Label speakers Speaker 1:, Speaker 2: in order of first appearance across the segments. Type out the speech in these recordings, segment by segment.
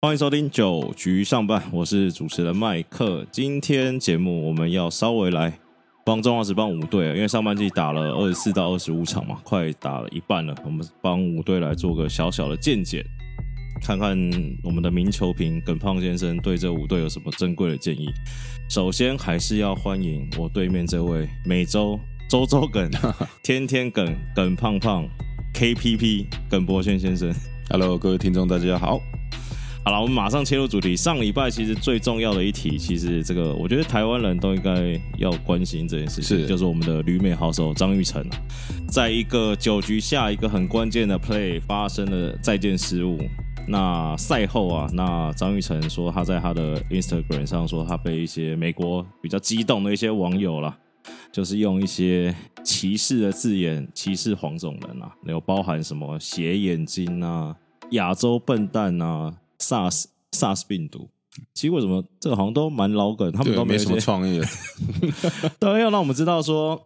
Speaker 1: 欢迎收听九局上半，我是主持人麦克。今天节目我们要稍微来帮中华职棒五队，因为上半季打了二十四到二十五场嘛，快打了一半了。我们帮五队来做个小小的见解，看看我们的名球评耿胖先生对这五队有什么珍贵的建议。首先还是要欢迎我对面这位每周周周梗、天天梗耿胖胖 KPP 耿博轩先生。
Speaker 2: Hello，各位听众，大家好。
Speaker 1: 好了，我们马上切入主题。上礼拜其实最重要的一题，其实这个我觉得台湾人都应该要关心这件事情，
Speaker 2: 是
Speaker 1: 就是我们的旅美好手张玉成啊，在一个九局下一个很关键的 play 发生了再见失误。那赛后啊，那张玉成说他在他的 Instagram 上说他被一些美国比较激动的一些网友啦，就是用一些歧视的字眼歧视黄种人啊，有包含什么斜眼睛啊、亚洲笨蛋啊、SARS SARS 病毒。其实为什么这个好像都蛮老梗，他们
Speaker 2: 都，没什么创意。
Speaker 1: 对，要让我们知道说，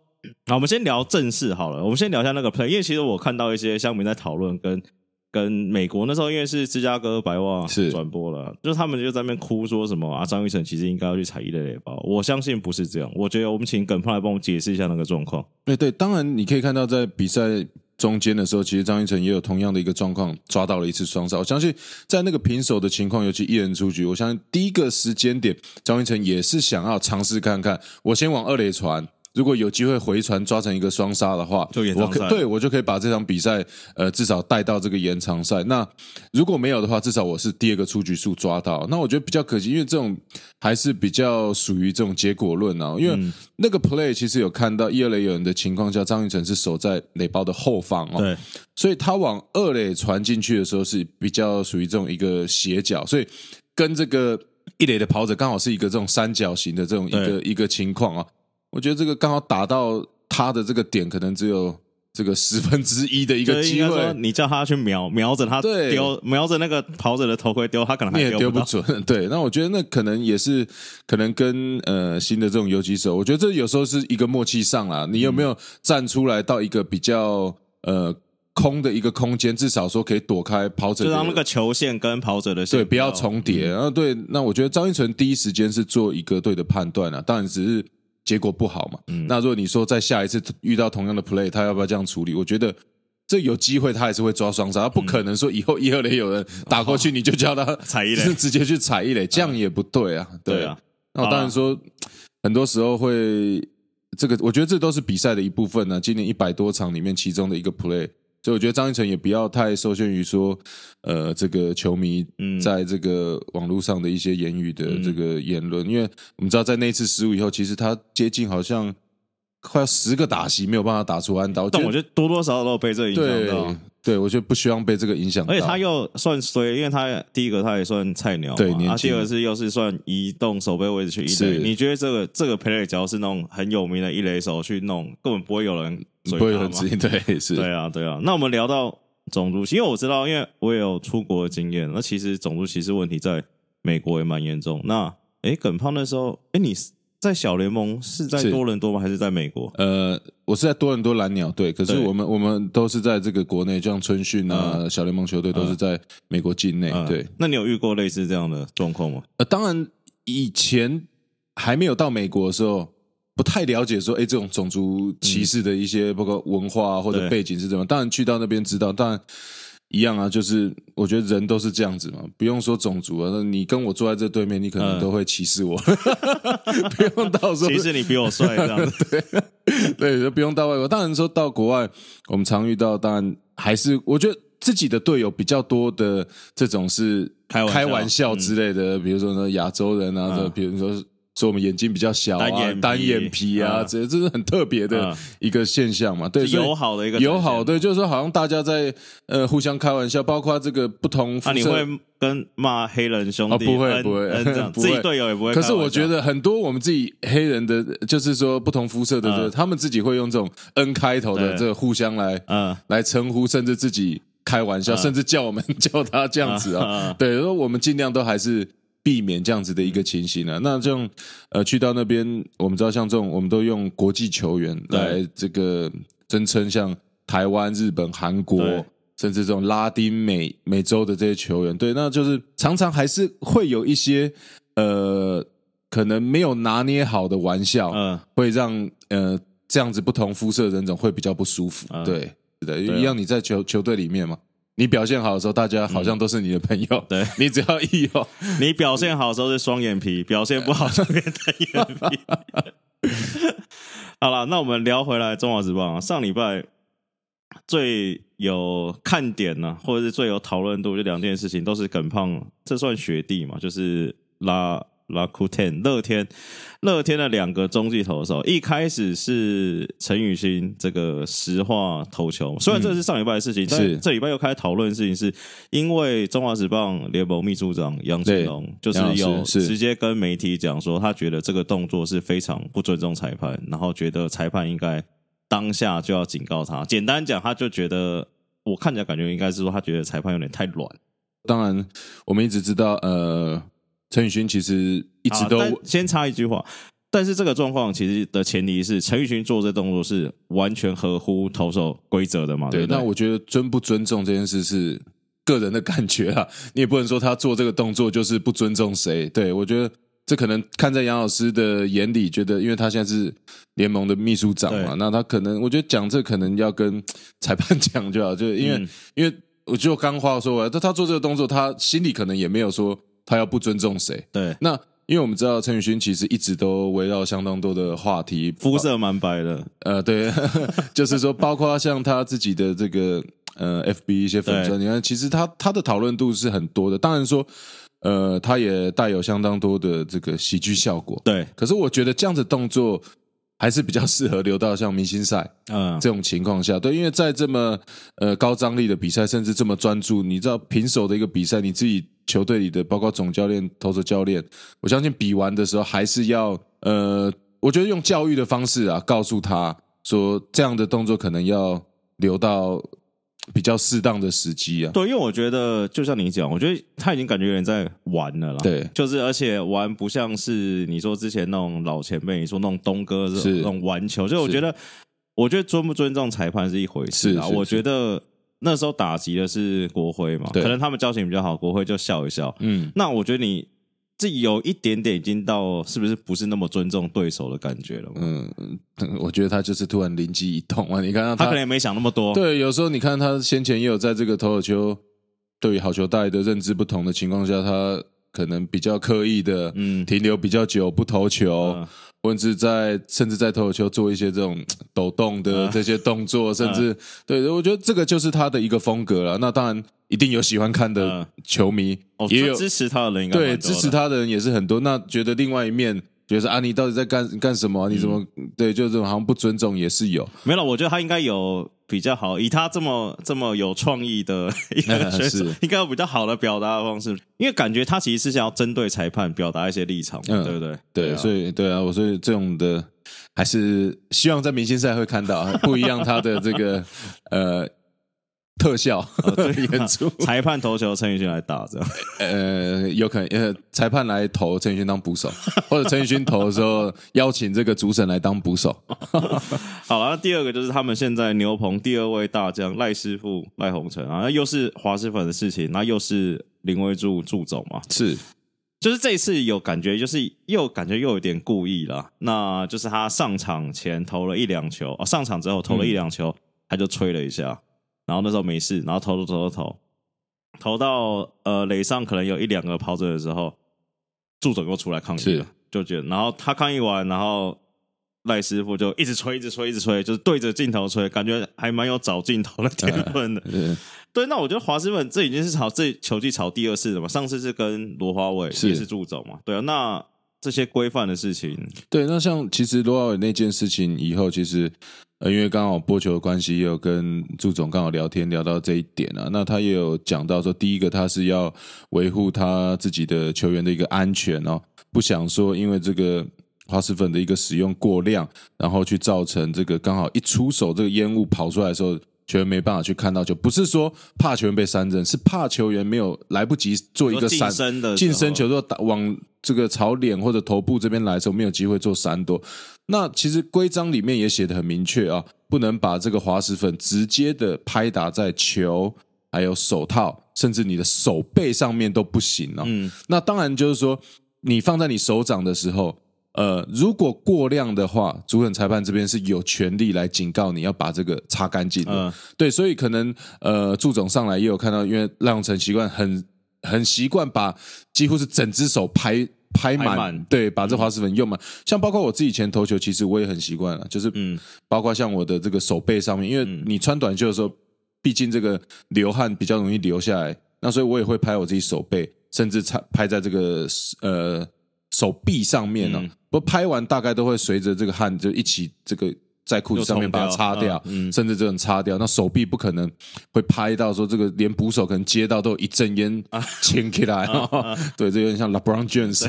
Speaker 1: 好，我们先聊正事好了。我们先聊一下那个 play，因为其实我看到一些乡民在讨论，跟跟美国那时候，因为是芝加哥白袜
Speaker 2: 是
Speaker 1: 转播了，就是他们就在那边哭说什么啊，张玉成其实应该要去踩一垒垒包。我相信不是这样，我觉得我们请耿胖来帮我们解释一下那个状况。
Speaker 2: 对对，当然你可以看到，在比赛中间的时候，其实张玉成也有同样的一个状况，抓到了一次双杀。我相信在那个平手的情况，尤其一人出局，我相信第一个时间点，张玉成也是想要尝试看看，我先往二垒传。如果有机会回传抓成一个双杀的话，
Speaker 1: 就延长赛
Speaker 2: 我对我就可以把这场比赛呃至少带到这个延长赛。那如果没有的话，至少我是第二个出局数抓到。那我觉得比较可惜，因为这种还是比较属于这种结果论啊。因为那个 play 其实有看到一二垒有人的情况下，张玉成是守在垒包的后方哦，
Speaker 1: 对，
Speaker 2: 所以他往二垒传进去的时候是比较属于这种一个斜角，所以跟这个一垒的跑者刚好是一个这种三角形的这种一个一个情况啊。我觉得这个刚好打到他的这个点，可能只有这个十分之一的一个机会。
Speaker 1: 你叫他去瞄瞄着他
Speaker 2: 对
Speaker 1: 丢，瞄着那个跑者的头盔丢，他可能
Speaker 2: 也丢
Speaker 1: 不
Speaker 2: 准，对。那我觉得那可能也是可能跟呃新的这种游击手，我觉得这有时候是一个默契上啦。你有没有站出来到一个比较呃空的一个空间，至少说可以躲开跑者的，
Speaker 1: 就让那个球线跟跑者的线
Speaker 2: 对不要重叠。然后对，那我觉得张一纯第一时间是做一个对的判断啊，当然只是结果不好嘛。那如果你说在下一次遇到同样的 play，他要不要这样处理？我觉得。这有机会，他还是会抓双杀，他不可能说以后一二垒有人打过去，你就叫他
Speaker 1: 踩一垒
Speaker 2: 是 直接去踩一垒，这样也不对啊。
Speaker 1: 对啊，
Speaker 2: 那我当然说，很多时候会这个，我觉得这都是比赛的一部分呢、今年一百多场里面其中的一个 play，所以我觉得张一成也不要太受限于说，呃，这个球迷
Speaker 1: 嗯
Speaker 2: 在这个网络上的一些言语的这个言论，因为我们知道在那一次失误以后，其实他接近好像快要十个打席没有办法打出安打，我
Speaker 1: 但我觉得多多少少都有被这个影响到
Speaker 2: 对。对，我觉得不希望被这个影响到，
Speaker 1: 而且他又算衰，因为他第一个他也算菜鸟，
Speaker 2: 对年
Speaker 1: 啊，第
Speaker 2: 轻
Speaker 1: 二个是又是算移动守备位置去一
Speaker 2: 是
Speaker 1: 垒。你觉得这个这个 play 只要是那种很有名的一垒手去弄，根本不会有人追
Speaker 2: 不会很直接，对 是，
Speaker 1: 对啊，对啊。那我们聊到种族因为我知道，因为我也有出国的经验，那其实种族歧视问题在美国也蛮严重。那诶，耿胖那时候，诶，你是在小联盟是在多伦多吗？还是在美国？
Speaker 2: 呃，我是在多伦多蓝鸟队，可是我们我们都是在这个国内，就像春训啊、小联盟球队都是在美国境内。
Speaker 1: 嗯
Speaker 2: 对，，
Speaker 1: 那你有遇过类似这样的状况吗？
Speaker 2: 呃，当然以前还没有到美国的时候，不太了解说，哎，这种种族歧视的一些包括文化、啊、或者背景是怎么样。当然去到那边知道，当然。一样啊，就是我觉得人都是这样子嘛，不用说种族啊，那你跟我坐在这对面，你可能
Speaker 1: 嗯。
Speaker 2: 都会歧视我，不用到时候
Speaker 1: 其实你比我帅这样子，
Speaker 2: 对，就不用到外国。当然说到国外，我们常遇到，当然还是我觉得自己的队友比较多的这种是
Speaker 1: 开玩笑
Speaker 2: 开玩笑之类的，比如说呢亚洲人啊，这、
Speaker 1: 嗯。
Speaker 2: 比如说说我们眼睛比较小啊，
Speaker 1: 单眼皮
Speaker 2: 啊，
Speaker 1: 嗯
Speaker 2: 这这是很特别的
Speaker 1: 嗯
Speaker 2: 一个现象嘛。对，
Speaker 1: 友好的一个
Speaker 2: 友好，
Speaker 1: 展现
Speaker 2: 对，就是说好像大家在呃互相开玩笑，包括这个不同肤
Speaker 1: 那、
Speaker 2: 色。
Speaker 1: 啊你会跟骂黑人兄弟？
Speaker 2: 哦不会不会
Speaker 1: 自己队友也不会。
Speaker 2: 可是我觉得很多我们自己黑人的，就是说不同肤色的，
Speaker 1: 嗯
Speaker 2: 他们自己会用这种 N 开头的这个互相来
Speaker 1: 嗯，
Speaker 2: 来称呼，甚至自己开玩笑，甚至叫我们 叫他这样子
Speaker 1: 嗯
Speaker 2: 啊
Speaker 1: 嗯。
Speaker 2: 对，说我们尽量都还是避免这样子的一个情形啊。那这种呃，去到那边，我们知道像这种，我们都用国际球员来这个尊称，像台湾、日本、韩国。甚至这种拉丁美美洲的这些球员，对，那就是常常还是会有一些呃，可能没有拿捏好的玩笑，
Speaker 1: 嗯，
Speaker 2: 会让呃这样子不同肤色的人种会比较不舒服。
Speaker 1: 嗯
Speaker 2: 对，是的，一样你在球球队里面嘛，你表现好的时候，大家好像都是你的朋友。
Speaker 1: 嗯 对
Speaker 2: 你只要一有
Speaker 1: 你表现好的时候是双眼皮，表现不好就变单眼皮。好了，那我们聊回来中华职棒啊，上礼拜最有看点呢、或者是最有讨论度，就两件事情，都是耿胖，这算学弟嘛？就是拉乐天乐天的两个中继投手，一开始是陈宇勋这个实话投球，虽然这是上礼拜的事情，但
Speaker 2: 是
Speaker 1: 这礼拜又开始讨论的事情，是因为中华职棒联盟秘书长杨金龙就是有直接跟媒体讲说，他觉得这个动作是非常不尊重裁判，然后觉得裁判应该当下就要警告他。简单讲，他就觉得我看起来感觉应该是说，他觉得裁判有点太软。
Speaker 2: 当然，我们一直知道，呃，陈宇勋其实一直都、
Speaker 1: 先插一句话，但是这个状况其实的前提是陈宇勋做这动作是完全合乎投手规则的嘛？对
Speaker 2: 对。
Speaker 1: 对，
Speaker 2: 那我觉得尊不尊重这件事是个人的感觉啊，你也不能说他做这个动作就是不尊重谁。对我觉得这可能看在杨老师的眼里，觉得因为他现在是联盟的秘书长嘛，那他可能我觉得讲这可能要跟 裁判讲就好，就是因为、
Speaker 1: 嗯
Speaker 2: 因为我就刚话说完，他他做这个动作，他心里可能也没有说他要不尊重谁。
Speaker 1: 对
Speaker 2: 那因为我们知道陈宇勋其实一直都围绕相当多的话题，
Speaker 1: 肤色蛮白的，
Speaker 2: 呃，对，就是说，包括像他自己的这个呃，FB 一些粉丝，你看，其实他他的讨论度是很多的。当然说，呃，他也带有相当多的这个喜剧效果。
Speaker 1: 对，
Speaker 2: 可是我觉得这样子动作还是比较适合留到像明星赛
Speaker 1: 嗯，
Speaker 2: 这种情况下，对，因为在这么呃高张力的比赛，甚至这么专注，你知道平手的一个比赛，你自己球队里的包括总教练、投手教练，我相信比完的时候还是要呃，我觉得用教育的方式啊，告诉他说这样的动作可能要留到比较适当的时机啊。
Speaker 1: 对，因为我觉得就像你讲，我觉得他已经感觉有点在玩了啦。
Speaker 2: 对
Speaker 1: 就是而且玩不像是你说之前那种老前辈，你说那种东哥这种
Speaker 2: 是
Speaker 1: 那种玩球，就我觉得，我觉得尊不尊重裁判是一回事啊。我觉得那时候打击的是国徽嘛，可能他们交情比较好，国徽就笑一笑。
Speaker 2: 嗯，
Speaker 1: 那我觉得你这有一点点已经到是不是不是那么尊重对手的感觉了？
Speaker 2: 嗯，我觉得他就是突然灵机一动啊！你看他
Speaker 1: 他可能也没想那么多。
Speaker 2: 对，有时候你看他先前也有在这个投手球对于好球带的认知不同的情况下，他可能比较刻意的
Speaker 1: 嗯
Speaker 2: 停留比较久不投球，
Speaker 1: 嗯
Speaker 2: 或者是在甚至在投手球做一些这种抖动的
Speaker 1: 嗯
Speaker 2: 这些动作，甚至对我觉得这个就是他的一个风格了。那当然一定有喜欢看的
Speaker 1: 嗯
Speaker 2: 球迷，
Speaker 1: 哦，
Speaker 2: 也有
Speaker 1: 支持他的人应该
Speaker 2: 对支持他的人也是很多。那觉得另外一面。觉得啊，你到底在干干什么啊？你怎么、
Speaker 1: 嗯
Speaker 2: 对？就这种好像不尊重也是有，
Speaker 1: 没有，我觉得他应该有比较好，以他这么这么有创意的一个选手
Speaker 2: 是，
Speaker 1: 应该有比较好的表达的方式。因为感觉他其实是想要针对裁判表达一些立场对不对？
Speaker 2: 对，
Speaker 1: 啊
Speaker 2: 所以对啊，我所以这种的还是希望在明星赛会看到不一样他的这个呃特效、演出，
Speaker 1: 裁判投球，陈宇勋来打这样。
Speaker 2: 呃，有可能呃裁判来投陈宇勋当捕手，或者陈宇勋投的时候邀请这个主审来当捕手。
Speaker 1: 好了，那第二个就是他们现在牛棚第二位大将赖师傅赖鸿成啊，那又是华师粉的事情，那又是林威柱助总嘛，
Speaker 2: 是
Speaker 1: 就是这一次有感觉，就是又感觉又有点故意了。那就是他上场前投了一两球，哦，上场之后投了一两球，他就吹了一下，然后那时候没事，然后投投投投投，投到呃垒上可能有一两个跑者的时候，助总又出来抗议了，就觉得，然后他抗议完，然后赖师傅就一直吹，一直吹，一直吹，就是对着镜头吹，感觉还蛮有找镜头的天分的。
Speaker 2: 呃
Speaker 1: 对，那我觉得华师粉这已经是炒这球季炒第二次了嘛，上次是跟罗华伟
Speaker 2: 是
Speaker 1: 也是助总嘛，对啊，那这些规范的事情，
Speaker 2: 对，那像其实罗奥伟那件事情以后，其实呃，因为刚好播球的关系，也有跟祝总刚好聊天聊到这一点啊。那他也有讲到说，第一个他是要维护他自己的球员的一个安全哦，不想说因为这个花石粉的一个使用过量，然后去造成这个刚好一出手这个烟雾跑出来的时候。球员没办法去看到球，不是说怕球员被三振，是怕球员没有来不及做一个
Speaker 1: 说
Speaker 2: 闪
Speaker 1: 近身的
Speaker 2: 近身球，就打往这个朝脸或者头部这边来的时候，没有机会做闪躲。那其实规章里面也写的很明确啊，不能把这个滑石粉直接的拍打在球还有手套，甚至你的手背上面都不行哦。
Speaker 1: 嗯，
Speaker 2: 那当然就是说，你放在你手掌的时候，呃，如果过量的话，主审裁判这边是有权利来警告你要把这个擦干净的。
Speaker 1: 嗯
Speaker 2: 对，所以可能呃，祝总上来也有看到，因为赖永成习惯很很习惯把几乎是整只手拍拍满，
Speaker 1: 拍
Speaker 2: 对，把这滑石粉用满。像包括我自己以前投球，其实我也很习惯了，就是
Speaker 1: 嗯。
Speaker 2: 包括像我的这个手背上面，因为你穿短袖的时候，毕竟这个流汗比较容易流下来，那所以我也会拍我自己手背，甚至拍拍在这个呃手臂上面呢、
Speaker 1: 嗯。
Speaker 2: 不拍完大概都会随着这个汗就一起这个在裤子上面把它擦掉，
Speaker 1: 嗯嗯
Speaker 2: 甚至这种擦掉。那手臂不可能会拍到说这个连捕手可能接到都有一阵烟牵起来，对，这有点像 LeBron James。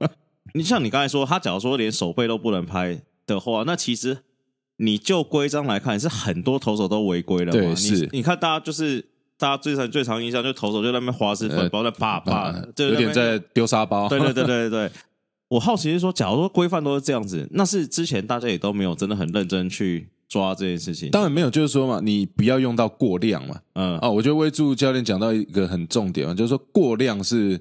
Speaker 1: 你像你刚才说，他假如说连手背都不能拍的话，那其实你就规章来看，是很多投手都违规了嘛？
Speaker 2: 对是
Speaker 1: 你看大家就是大家最常最常印象，就投手就在那边滑石粉
Speaker 2: 呃
Speaker 1: 包在啪啪，就
Speaker 2: 有点在丢沙包。
Speaker 1: 对对对对对对。我好奇是说，假如说规范都是这样子，那是之前大家也都没有真的很认真去抓这件事情。
Speaker 2: 当然没有，就是说嘛，你不要用到过量嘛。
Speaker 1: 嗯
Speaker 2: 啊，我觉得威助教练讲到一个很重点啊，就是说过量是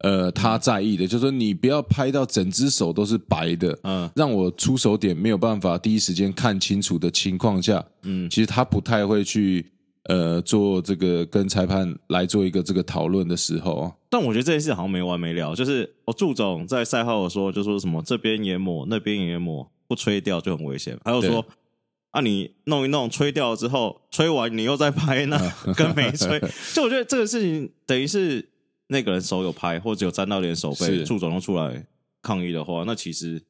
Speaker 2: 呃他在意的，就是说你不要拍到整只手都是白的，
Speaker 1: 嗯
Speaker 2: 让我出手点没有办法第一时间看清楚的情况下，
Speaker 1: 嗯
Speaker 2: 其实他不太会去呃做这个跟裁判来做一个这个讨论的时候啊。
Speaker 1: 但我觉得这件事好像没完没了，就是哦祝总在赛后有说，就说什么这边也抹，那边也抹，不吹掉就很危险。还有说
Speaker 2: 对
Speaker 1: 啊，你弄一弄，吹掉之后，吹完你又再拍，那 跟没吹。就我觉得这个事情等于是那个人手有拍，或者有沾到点手背，
Speaker 2: 是
Speaker 1: 祝总又出来抗议的话，那其实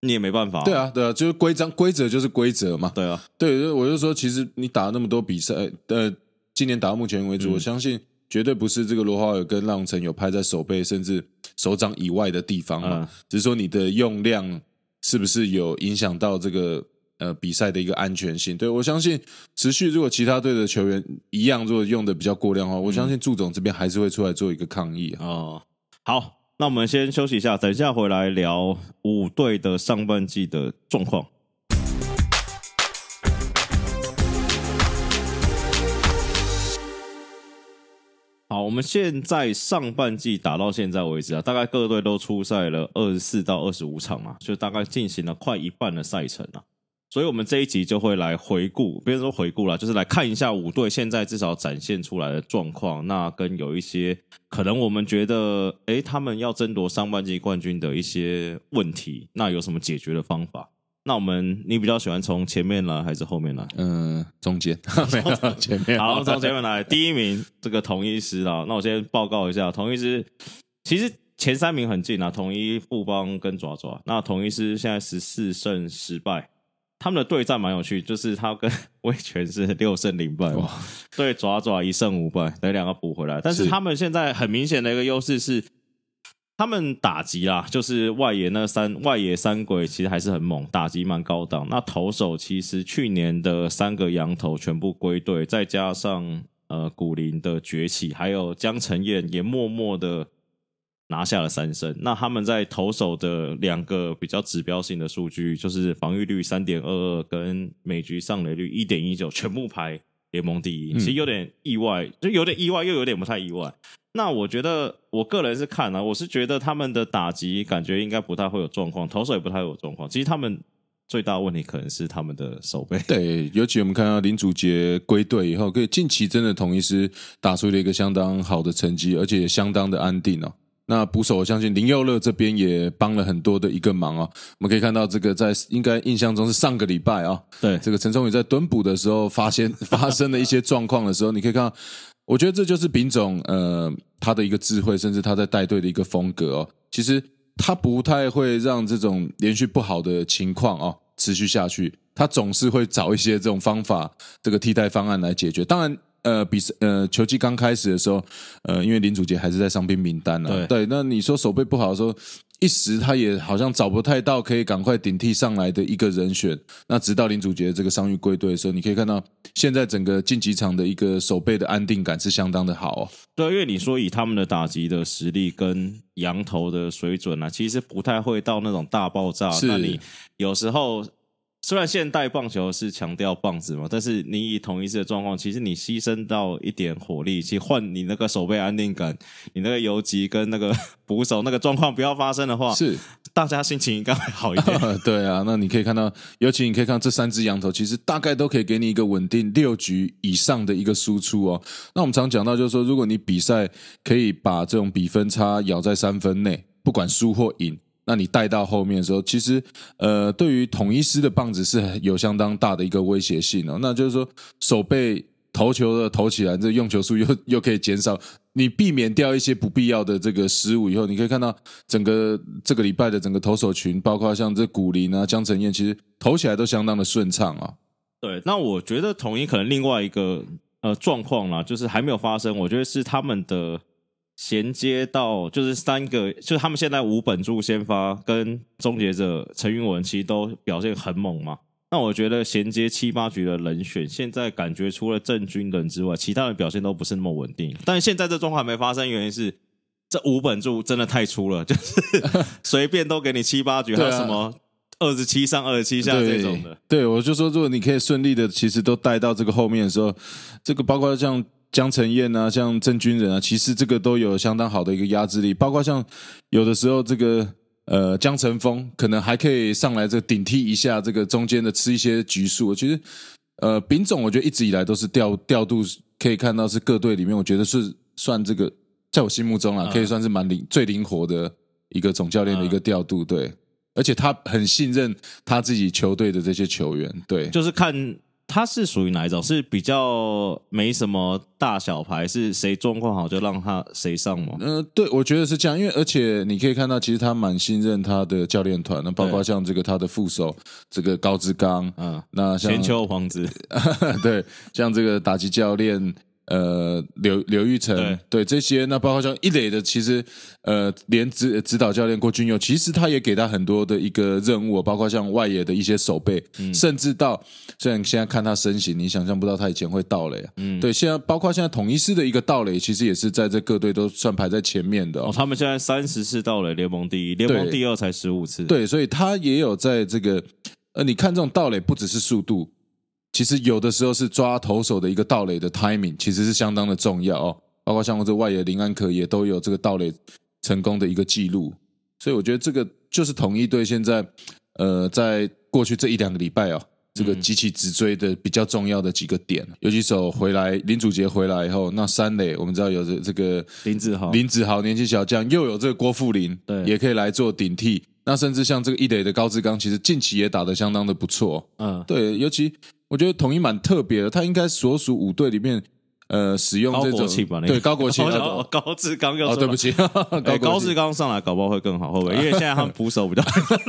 Speaker 1: 你也没办法。
Speaker 2: 对，啊，对啊，就是规章规则就是规则嘛。
Speaker 1: 对啊，
Speaker 2: 对，我就说，其实你打那么多比赛，呃，今年打到目前为止，
Speaker 1: 嗯
Speaker 2: 我相信绝对不是这个罗华尔跟浪城有拍在手背甚至手掌以外的地方嘛，
Speaker 1: 嗯
Speaker 2: 只是说你的用量是不是有影响到这个呃比赛的一个安全性？对我相信，持续如果其他队的球员一样，如果用的比较过量的话，我相信祝总这边还是会出来做一个抗议啊。
Speaker 1: 哦，好，那我们先休息一下，等一下回来聊五队的上半季的状况。好，我们现在上半季打到现在为止啊，大概各队都出赛了二十四到二十五场嘛，就大概进行了快一半的赛程啊。所以，我们这一集就会来回顾，别说回顾了，就是来看一下五队现在至少展现出来的状况。那跟有一些可能我们觉得，诶，他们要争夺上半季冠军的一些问题，那有什么解决的方法？那我们你比较喜欢从前面来还是后面来？
Speaker 2: 嗯、中间没有前面
Speaker 1: 好，从前面来，第一名这个同一师啊，那我先报告一下，同一师其实前三名很近啊，统一、富邦跟爪爪。那统一师现在十四胜十败，他们的对战蛮有趣，就是他跟 魏权是六胜零败，对爪爪一胜五败，等两个补回来。但是
Speaker 2: 是
Speaker 1: 他们现在很明显的一个优势是。他们打击啦，就是外野那三外野三鬼其实还是很猛，打击蛮高档。那投手其实去年的三个羊头全部归队，再加上呃古林的崛起，还有江承燕也默默的拿下了三胜。那他们在投手的两个比较指标性的数据，就是防御率三点二二跟每局上垒率一点一九，全部排联盟第一。其实有点意外，就有点意外，又有点不太意外。那我觉得，我个人是看啊，我是觉得他们的打击感觉应该不太会有状况，投手也不太会有状况。其实他们最大的问题可能是他们的手背。
Speaker 2: 对，尤其我们看到林祖杰归队以后，可以近期真的统一师打出了一个相当好的成绩，而且也相当的安定哦。那捕手，我相信林佑乐这边也帮了很多的一个忙哦。我们可以看到，这个在应该印象中是上个礼拜啊、
Speaker 1: 对，
Speaker 2: 这个陈忠宇在蹲捕的时候发现 发生了一些状况的时候，你可以看到，我觉得这就是丙总呃他的一个智慧，甚至他在带队的一个风格哦。其实他不太会让这种连续不好的情况哦持续下去，他总是会找一些这种方法，这个替代方案来解决。当然。呃，比赛呃，球季刚开始的时候，呃，因为林祖杰还是在伤兵名单呢、
Speaker 1: 对
Speaker 2: 对，那你说手背不好的时候，一时他也好像找不太到可以赶快顶替上来的一个人选。那直到林祖杰这个伤愈归队的时候，你可以看到现在整个晋级场的一个守备的安定感是相当的好哦。
Speaker 1: 对，因为你说以他们的打击的实力跟羊头的水准啊，其实不太会到那种大爆炸。
Speaker 2: 是
Speaker 1: 那你有时候虽然现代棒球是强调棒子嘛，但是你以同一次的状况，其实你牺牲到一点火力，去换你那个手背安定感，你那个游击跟那个捕手那个状况不要发生的话，
Speaker 2: 是
Speaker 1: 大家心情应该会好一点。
Speaker 2: 对啊，那你可以看到，尤其你可以看到这三只羊头，其实大概都可以给你一个稳定六局以上的一个输出哦。那我们常讲到，就是说，如果你比赛可以把这种比分差咬在三分内，不管输或赢。那你带到后面的时候，其实呃，对于统一师的棒子是有相当大的一个威胁性哦。那就是说，手背投球的投起来，这用球数又又可以减少，你避免掉一些不必要的这个失误以后，你可以看到整个这个礼拜的整个投手群，包括像这古林啊、江承燕，其实投起来都相当的顺畅啊。
Speaker 1: 对，那我觉得统一可能另外一个呃状况啦，就是还没有发生，我觉得是他们的。衔接到就是三个，就是他们现在五本柱先发跟终结者陈云文其实都表现很猛嘛。那我觉得衔接七八局的人选，现在感觉除了郑军人之外，其他的表现都不是那么稳定。但现在这状况没发生，原因是这五本柱真的太粗了，就是 随便都给你七八局，还有什么二十七上二十七下这种的。
Speaker 2: 对，我就说，如果你可以顺利的，其实都带到这个后面的时候，这个包括像。江晨燕啊，像郑军人啊，其实这个都有相当好的一个压制力。包括像有的时候，这个呃江晨峰可能还可以上来这顶替一下这个中间的吃一些局数。其实呃丙总，我觉得一直以来都是调调度，可以看到是各队里面，我觉得是算这个在我心目中啊，可以算是蛮灵最灵活的一个总教练的一个调度。对，而且他很信任他自己球队的这些球员。对，
Speaker 1: 就是看。他是属于哪一种？是比较没什么大小牌，是谁状况好就让他谁上吗？
Speaker 2: 嗯，对，我觉得是这样。因为而且你可以看到，其实他蛮信任他的教练团，那包括像这个他的副手这个高志刚，嗯，那像
Speaker 1: 千秋皇子，
Speaker 2: 对，像这个打击教练。呃，刘刘玉成对这些，那包括像一垒的，其实呃，连指指导教练郭俊佑，其实他也给他很多的一个任务，包括像外野的一些守备，甚至到虽然现在看他身形，你想象不到他以前会盗垒啊。嗯，对，现在包括现在统一师的一个盗垒，其实也是在这各队都算排在前面的。
Speaker 1: 哦，他们现在三十次盗垒，联盟第一，联盟第二才十五次。
Speaker 2: 对，所以他也有在这个呃，你看这种盗垒不只是速度。其实有的时候是抓投手的一个盗垒的 timing，其实是相当的重要哦。包括像我这外野林安可也都有这个盗垒成功的一个记录，所以我觉得这个就是统一队现在呃，在过去这一两个礼拜哦，这个极其直追的比较重要的几个点。游击手回来，林祖杰回来以后，那三垒我们知道有这这个
Speaker 1: 林子豪，
Speaker 2: 林子豪年轻小将，又有这个郭富林，
Speaker 1: 对，
Speaker 2: 也可以来做顶替。那甚至像这个一垒的高志刚，其实近期也打得相当的不错。嗯，对，尤其。我觉得统一蛮特别的，他应该所属五队里面，呃，使用这种对高国庆、
Speaker 1: 高志刚又
Speaker 2: 哦，对不起，
Speaker 1: 高志刚上来搞不好会更好，会不会？因为现在他们捕手比较，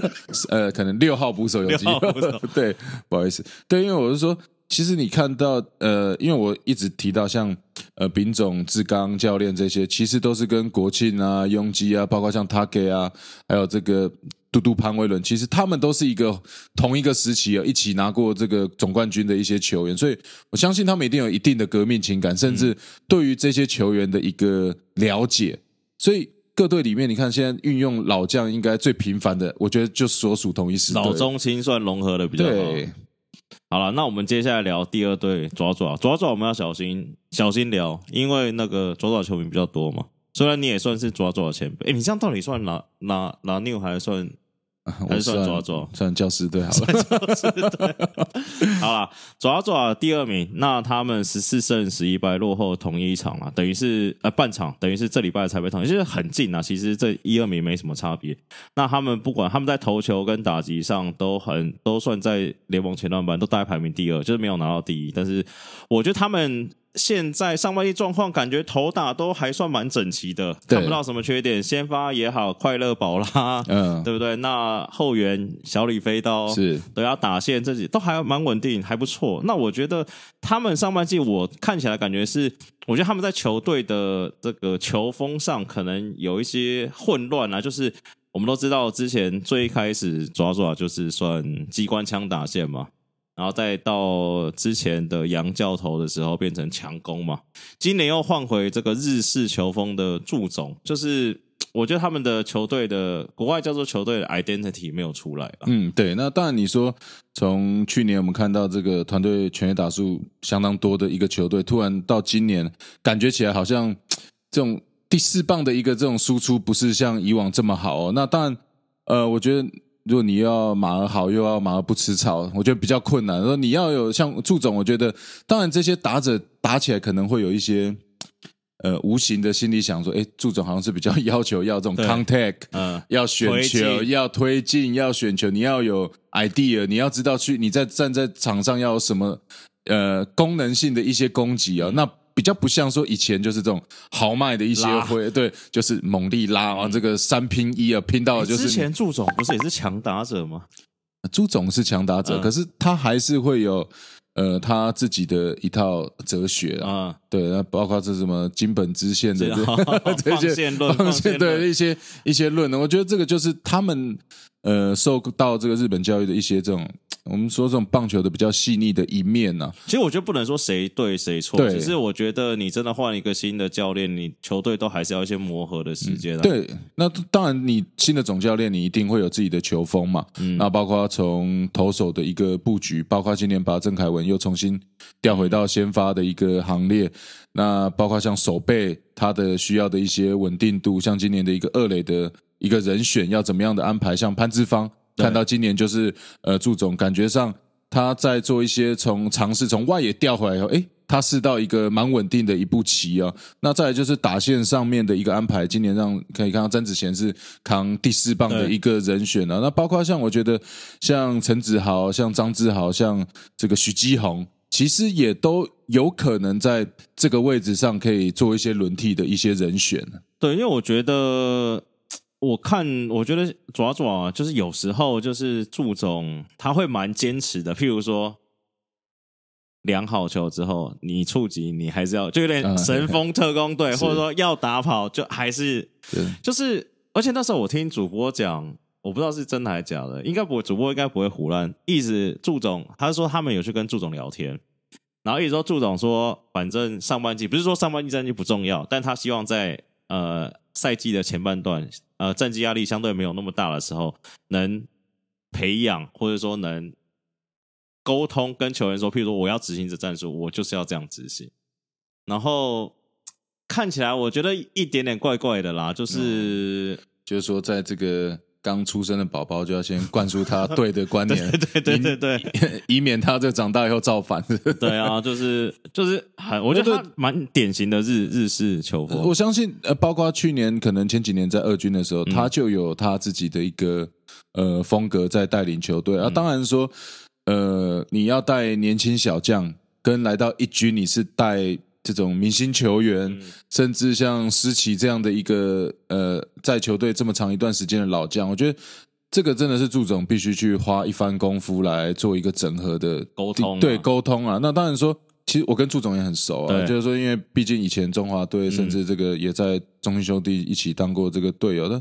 Speaker 2: 呃，可能六号捕手有机会。对，不好意思，对，因为我是说，其实你看到，呃，因为我一直提到像呃丙总、志刚教练这些，其实都是跟国庆啊、拥基啊，包括像他给啊，还有这个。嘟嘟潘威伦，其实他们都是一个同一个时期啊，一起拿过这个总冠军的一些球员，所以我相信他们一定有一定的革命情感，甚至对于这些球员的一个了解。所以各队里面，你看现在运用老将应该最频繁的，我觉得就所属同一时
Speaker 1: 老中青算融合的比较好。好了，那我们接下来聊第二队爪爪爪爪，我们要小心小心聊，因为那个爪爪球迷比较多嘛。虽然你也算是爪爪前辈，哎，你这样到底算哪哪哪六还是算？还是算抓抓，
Speaker 2: 算教师队好了。
Speaker 1: 教师队好了，抓抓第二名，那他们十四胜十一败，落后同一场了，等于是呃半场，等于是这礼拜才被同，就是很近啊。其实这一二名没什么差别。那他们不管他们在投球跟打击上都很都算在联盟前段班，都大概排名第二，就是没有拿到第一。但是我觉得他们。现在上半季状况感觉头打都还算蛮整齐的，看不到什么缺点。先发也好，快乐宝啦，嗯，对不对？那后援小李飞刀
Speaker 2: 是
Speaker 1: 都要打线，这些都还蛮稳定，还不错。那我觉得他们上半季我看起来感觉是，我觉得他们在球队的这个球风上可能有一些混乱啊。就是我们都知道，之前最开始抓抓就是算机关枪打线嘛。然后再到之前的洋教头的时候变成强攻嘛，今年又换回这个日式球风的祝总，就是我觉得他们的球队的国外叫做球队的 identity 没有出来了。
Speaker 2: 嗯，对。那当然，你说从去年我们看到这个团队全垒打数相当多的一个球队，突然到今年，感觉起来好像这种第四棒的一个这种输出不是像以往这么好哦。那当然，呃，我觉得如果你要马儿好，又要马儿不吃草，我觉得比较困难。说你要有像祝总，我觉得当然这些打者打起来可能会有一些。呃，无形的心理想说，哎，祝总好像是比较要求要这种 contact，嗯，要选球，要推进，要选球，你要有 idea，你要知道去你在站在场上要有什么呃功能性的一些攻击啊，那比较不像说以前就是这种豪迈的一些会，对，就是猛力拉啊，这个三拼一啊，拼到就是
Speaker 1: 之前祝总不是也是强打者吗？
Speaker 2: 朱总是强打者，可是他还是会有。呃，他自己的一套哲学啊，对，那包括这什么金本支线的
Speaker 1: 这些
Speaker 2: 放线对一些一些论呢，我觉得这个就是他们呃受到这个日本教育的一些这种。我们说这种棒球的比较细腻的一面呢，
Speaker 1: 其实我觉得不能说谁对谁错，只是我觉得你真的换一个新的教练，你球队都还是要一些磨合的时间。
Speaker 2: 对，那当然你新的总教练，你一定会有自己的球风嘛。那包括从投手的一个布局，包括今年把郑凯文又重新调回到先发的一个行列，那包括像守备他的需要的一些稳定度，像今年的一个二垒的一个人选要怎么样的安排，像潘志芳。看到今年就是呃，祝总感觉上他在做一些从尝试从外野调回来以后，哎，他是到一个蛮稳定的一步棋啊。那再来就是打线上面的一个安排，今年让可以看到曾子贤是扛第四棒的一个人选啊。那包括像我觉得像陈子豪、像张志豪、像这个徐基宏，其实也都有可能在这个位置上可以做一些轮替的一些人选。
Speaker 1: 对，因为我觉得。我看，我觉得爪爪就是有时候就是祝总他会蛮坚持的。譬如说，量好球之后，你触及你还是要，就有点神风特工队，或者说要打跑，就还是就是。而且那时候我听主播讲，我不知道是真的还是假的，应该不主播应该不会胡乱。意思祝总他说他们有去跟祝总聊天，然后一直说祝总说，反正上半季不是说上半季战绩不重要，但他希望在呃赛季的前半段。呃，战绩压力相对没有那么大的时候，能培养或者说能沟通跟球员说，譬如说我要执行这战术，我就是要这样执行。然后看起来我觉得一点点怪怪的啦，就是
Speaker 2: 就是说在这个。刚出生的宝宝就要先灌输他对的观念，
Speaker 1: 对对对对
Speaker 2: 对，以免他这长大以后造反。
Speaker 1: 对啊，就是就是很，我觉得蛮典型的日日式球风。
Speaker 2: 我相信，呃，包括去年可能前几年在二军的时候，他就有他自己的一个呃风格在带领球队啊。当然说，呃，你要带年轻小将，跟来到一军你是带。这种明星球员，甚至像施奇这样的一个呃，在球队这么长一段时间的老将，我觉得这个真的是祝总必须去花一番功夫来做一个整合的
Speaker 1: 沟通，
Speaker 2: 对沟通啊。那当然说，其实我跟祝总也很熟啊，就是说，因为毕竟以前中华队，甚至这个也在中心兄弟一起当过这个队友的。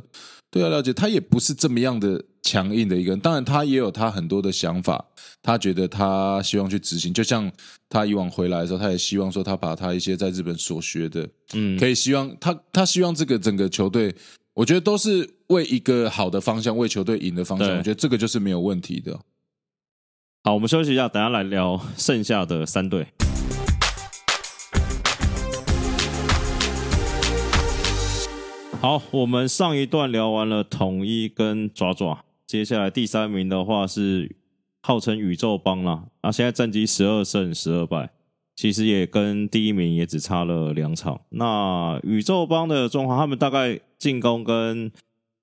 Speaker 2: 对啊，了解他也不是这么样的强硬的一个人，当然他也有他很多的想法，他觉得他希望去执行，就像他以往回来的时候，他也希望说他把他一些在日本所学的，嗯，可以希望他他希望这个整个球队，我觉得都是为一个好的方向，为球队赢的方向，我觉得这个就是没有问题的。
Speaker 1: 好，我们休息一下，等下来聊剩下的三队。好，我们上一段聊完了统一跟爪爪，接下来第三名的话是号称宇宙帮啦，啊，现在战绩十二胜十二败，其实也跟第一名也只差了两场。那宇宙帮的状况，他们大概进攻跟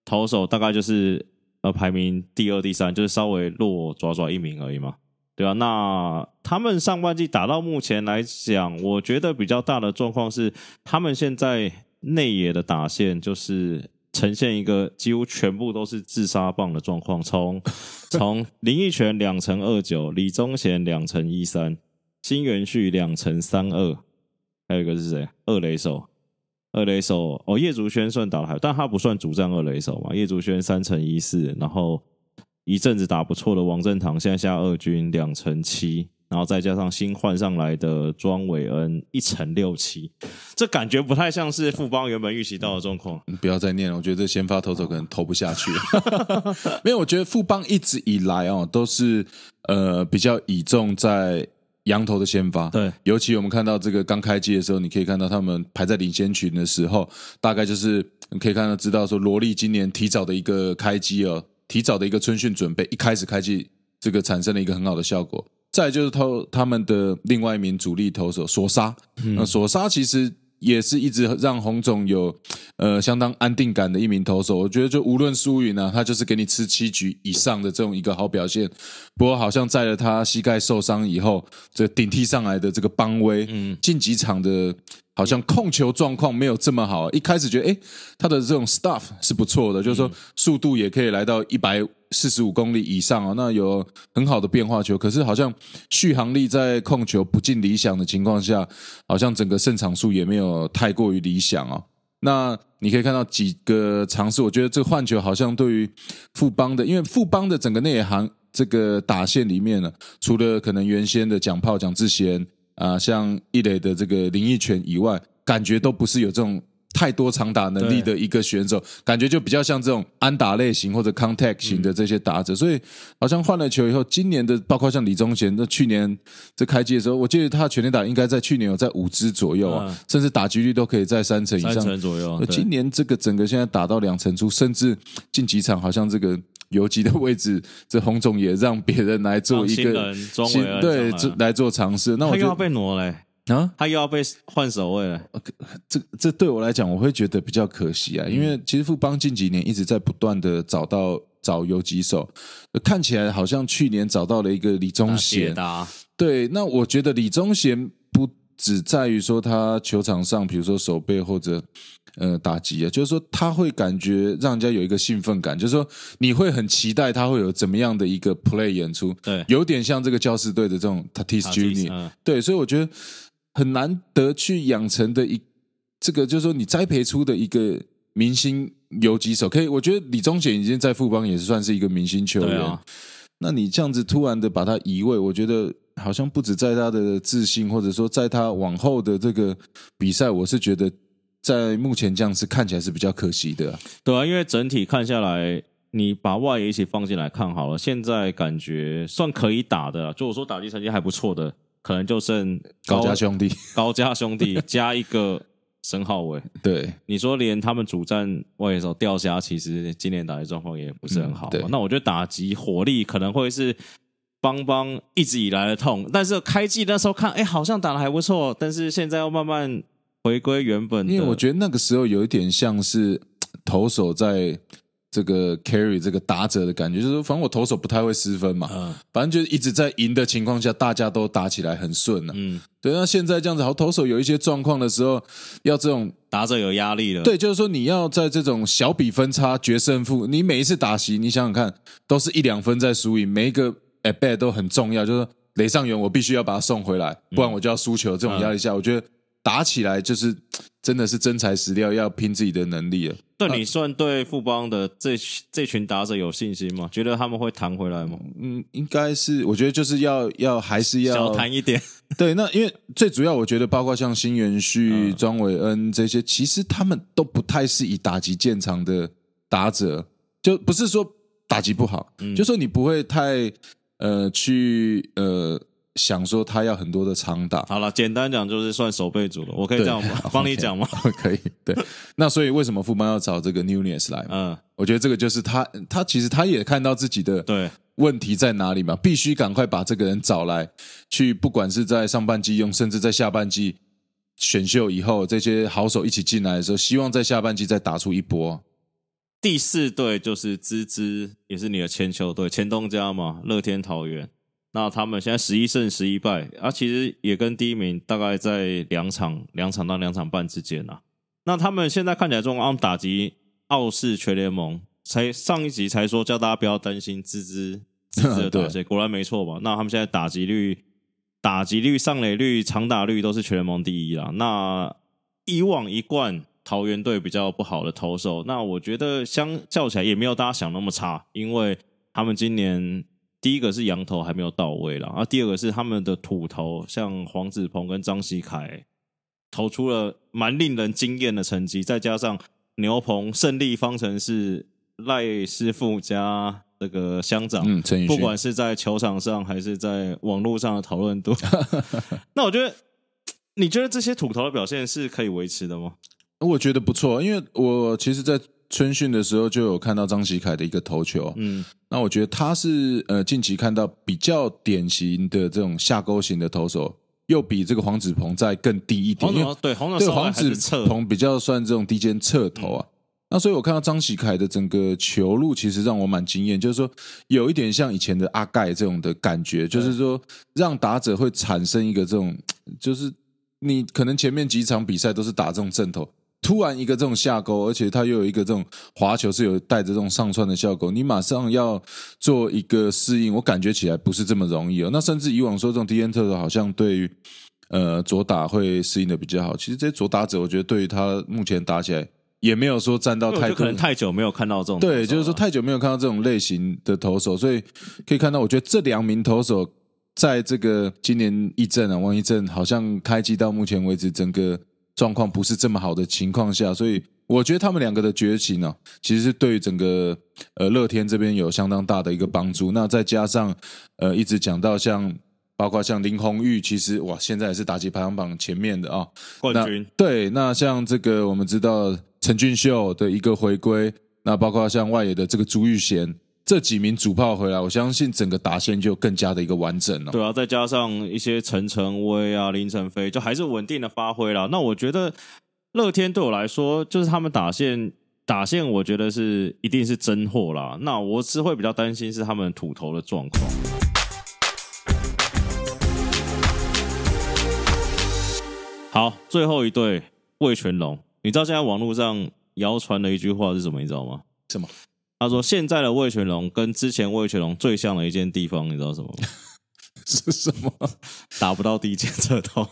Speaker 1: 投手大概就是呃排名第二、第三，就是稍微落爪爪一名而已嘛，对吧？那他们上半季打到目前来讲，我觉得比较大的状况是他们现在。内野的打线就是呈现一个几乎全部都是自杀棒的状况，从 从林奕泉两成二九，李宗贤两成一三，新元旭两成三二，还有一个是谁？二垒手，二垒手哦，叶竹轩算打的还，但他不算主战二垒手嘛。叶竹轩三成一四，然后一阵子打不错的王振堂现在下二军两成七，然后再加上新换上来的庄伟恩一乘六七，这感觉不太像是富邦原本预期到的状况。
Speaker 2: 不要再念了，我觉得这先发投手可能投不下去。没有，我觉得富邦一直以来哦都是呃比较倚重在羊头的先发。
Speaker 1: 对，
Speaker 2: 尤其我们看到这个刚开机的时候，你可以看到他们排在领先群的时候，大概就是你可以看到知道说罗莉今年提早的一个开机哦，提早的一个春训准备，一开始开机这个产生了一个很好的效果。再就是投他们的另外一名主力投手索沙，那索沙其实也是一直让洪总有呃相当安定感的一名投手。我觉得就无论输赢呢，他就是给你吃七局以上的这种一个好表现。不过好像在了他膝盖受伤以后，这顶替上来的这个邦威，嗯，近几场的。好像控球状况没有这么好，一开始觉得哎，他的这种 stuff 是不错的，就是说速度也可以来到一百四十五公里以上啊，那有很好的变化球。可是好像续航力在控球不尽理想的情况下，好像整个胜场数也没有太过于理想啊。那你可以看到几个尝试，我觉得这个换球好像对于富邦的，因为富邦的整个内行这个打线里面呢，除了可能原先的蒋炮、蒋志贤。啊，像一磊的这个林奕泉以外，感觉都不是有这种太多长打能力的一个选手，感觉就比较像这种安打类型或者 contact 型的这些打者。所以好像换了球以后，今年的包括像李宗贤，那去年这开机的时候，我记得他全垒打应该在去年有在五支左右啊，甚至打击率都可以在三成以上三成
Speaker 1: 左右。
Speaker 2: 今年这个整个现在打到两成出，甚至近几场好像这个。游击的位置，这洪总也让别人来做一个
Speaker 1: 新
Speaker 2: 对来做尝试。那我
Speaker 1: 又要被挪嘞啊，他又要被换守位了。
Speaker 2: 这这对我来讲，我会觉得比较可惜啊，因为其实富邦近几年一直在不断的找到找游击手，看起来好像去年找到了一个李宗贤。对，那我觉得李宗贤不只在于说他球场上，比如说手背或者。呃，打击啊，就是说他会感觉让人家有一个兴奋感，就是说你会很期待他会有怎么样的一个 play 演出，
Speaker 1: 对，
Speaker 2: 有点像这个教师队的这种 Tatis Junior，对，所以我觉得很难得去养成的一这个，就是说你栽培出的一个明星游击手，可以，我觉得李宗贤已经在富邦也是算是一个明星球员，那你这样子突然的把他移位，我觉得好像不止在他的自信，或者说在他往后的这个比赛，我是觉得。在目前这样是看起来是比较可惜的，
Speaker 1: 对啊，因为整体看下来，你把外野一起放进来看好了，现在感觉算可以打的，就我说打击成绩还不错的，可能就剩
Speaker 2: 高家兄弟、
Speaker 1: 高家兄弟加一个申浩伟。
Speaker 2: 对，
Speaker 1: 你说连他们主战外野手掉下，其实今年打击状况也不是很好。那我觉得打击火力可能会是邦邦一直以来的痛，但是开季那时候看，哎，好像打的还不错，但是现在要慢慢。回归原本，
Speaker 2: 因为我觉得那个时候有一点像是投手在这个 carry 这个打者的感觉，就是反正我投手不太会失分嘛，嗯，反正就是一直在赢的情况下，大家都打起来很顺了，嗯，对。那现在这样子，好，投手有一些状况的时候，要这种
Speaker 1: 打者有压力了，
Speaker 2: 对，就是说你要在这种小比分差决胜负，你每一次打席，你想想看，都是一两分在输赢，每一个 at bat 都很重要，就是雷上元，我必须要把他送回来，不然我就要输球。这种压力下，我觉得。打起来就是真的是真材实料，要拼自己的能力了。
Speaker 1: 对你算对富邦的这这群打者有信心吗？觉得他们会弹回来吗？
Speaker 2: 嗯，应该是。我觉得就是要要还是要
Speaker 1: 小弹一点。
Speaker 2: 对，那因为最主要，我觉得包括像新元旭、庄伟恩这些，其实他们都不太是以打击见长的打者，就不是说打击不好，就说你不会太呃去呃。想说他要很多的长打，
Speaker 1: 好了，简单讲就是算守备组了。我可以这样 帮你讲吗？
Speaker 2: 可以，对。那所以为什么富邦要找这个 Newness 来？嗯，我觉得这个就是他，他其实他也看到自己的
Speaker 1: 对
Speaker 2: 问题在哪里嘛，必须赶快把这个人找来，去不管是在上半季用，甚至在下半季选秀以后，这些好手一起进来的时候，希望在下半季再打出一波。
Speaker 1: 第四队就是芝芝，也是你的千秋队，前东家嘛，乐天桃园。那他们现在十一胜十一败，啊，其实也跟第一名大概在两场、两场到两场半之间呐。那他们现在看起来状况，打击傲视全联盟，才上一集才说叫大家不要担心滋滋滋滋的打击，果然没错吧？那他们现在打击率、打击率、上垒率、长打率都是全联盟第一啦。那以往一贯桃园队比较不好的投手，那我觉得相较起来也没有大家想那么差，因为他们今年。第一个是羊头还没有到位了，然后第二个是他们的土头，像黄子鹏跟张熙凯投出了蛮令人惊艳的成绩，再加上牛棚胜利方程式赖师傅加这个乡长，
Speaker 2: 嗯，
Speaker 1: 不管是在球场上还是在网络上的讨论度，那我觉得，你觉得这些土头的表现是可以维持的吗？
Speaker 2: 我觉得不错，因为我其实，在春训的时候就有看到张喜凯的一个投球，
Speaker 1: 嗯，
Speaker 2: 那我觉得他是呃近期看到比较典型的这种下勾型的投手，又比这个黄子鹏再更低一点，因为
Speaker 1: 对黄
Speaker 2: 对黄子鹏比较算这种低肩侧投啊。那所以我看到张喜凯的整个球路，其实让我蛮惊艳，就是说有一点像以前的阿盖这种的感觉，就是说让打者会产生一个这种，就是你可能前面几场比赛都是打这种正头，突然一个这种下勾，而且它又有一个这种滑球是有带着这种上窜的效果，你马上要做一个适应，我感觉起来不是这么容易哦。那甚至以往说这种低肩特投好像对于呃左打会适应的比较好，其实这些左打者，我觉得对于他目前打起来也没有说站到太
Speaker 1: 可能太久没有看到这种，
Speaker 2: 对，就是说太久没有看到这种类型的投手，所以可以看到，我觉得这两名投手在这个今年一阵啊，王一正好像开机到目前为止，整个状况不是这么好的情况下，所以我觉得他们两个的崛起呢，其实是对整个呃乐天这边有相当大的一个帮助。那再加上呃一直讲到像。包括像林红玉，其实哇，现在也是打击排行榜前面的啊、
Speaker 1: 冠军，
Speaker 2: 对，那像这个我们知道陈俊秀的一个回归，那包括像外野的这个朱玉贤这几名主炮回来，我相信整个打线就更加的一个完整了。
Speaker 1: 对啊，再加上一些陈晨威啊、林晨飞，就还是稳定的发挥了。那我觉得乐天对我来说，就是他们打线打线，我觉得是一定是真货啦。那我是会比较担心是他们土头的状况。好，最后一对魏全龙，你知道现在网络上谣传的一句话是什么？你知道吗？
Speaker 2: 什么？
Speaker 1: 他说现在的魏全龙跟之前魏全龙最像的一件地方，你知道什么吗？
Speaker 2: 是什么？
Speaker 1: 打不到第一件车头，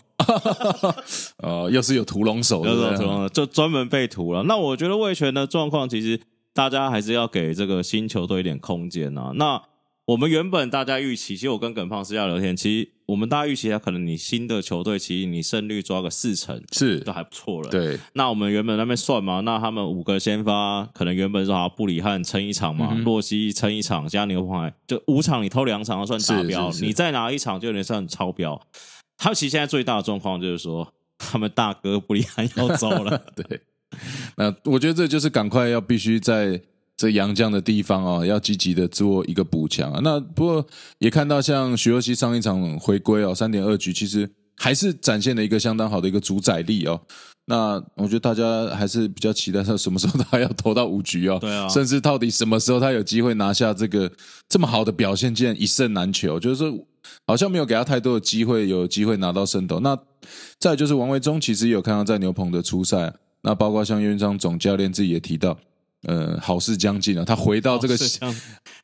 Speaker 2: 呃，又是有屠龙手，
Speaker 1: 有
Speaker 2: 对不对
Speaker 1: 这种就专门被屠了。那我觉得魏权的状况，其实大家还是要给这个新球队一点空间啊。那我们原本大家预期，其实我跟耿胖私下聊天，其实我们大家预期他可能你新的球队，其实你胜率抓个四成
Speaker 2: 是
Speaker 1: 都，还不错了。
Speaker 2: 对，
Speaker 1: 那我们原本那边算嘛，那他们五个先发，可能原本说好布里汉撑一场嘛，
Speaker 2: 嗯
Speaker 1: 洛西撑一场，加牛棚海就五场你偷两场算达标，
Speaker 2: 是是是
Speaker 1: 你再拿一场就有点算超标。他们其实现在最大的状况就是说，他们大哥布里汉要走了，
Speaker 2: 对。那我觉得这就是赶快要必须在这杨将的地方哦，要积极的做一个补强啊。那不过也看到像徐若曦上一场回归哦，三点二局，其实还是展现了一个相当好的一个主宰力哦。那我觉得大家还是比较期待他什么时候他要投到五局哦，
Speaker 1: 对啊
Speaker 2: 甚至到底什么时候他有机会拿下这个这么好的表现，竟然一胜难求，就是说好像没有给他太多的机会，有机会拿到胜投。那再就是王维忠，其实也有看到在牛棚的初赛，那包括像岳云章总教练自己也提到，呃，好事将近了，他回到这个、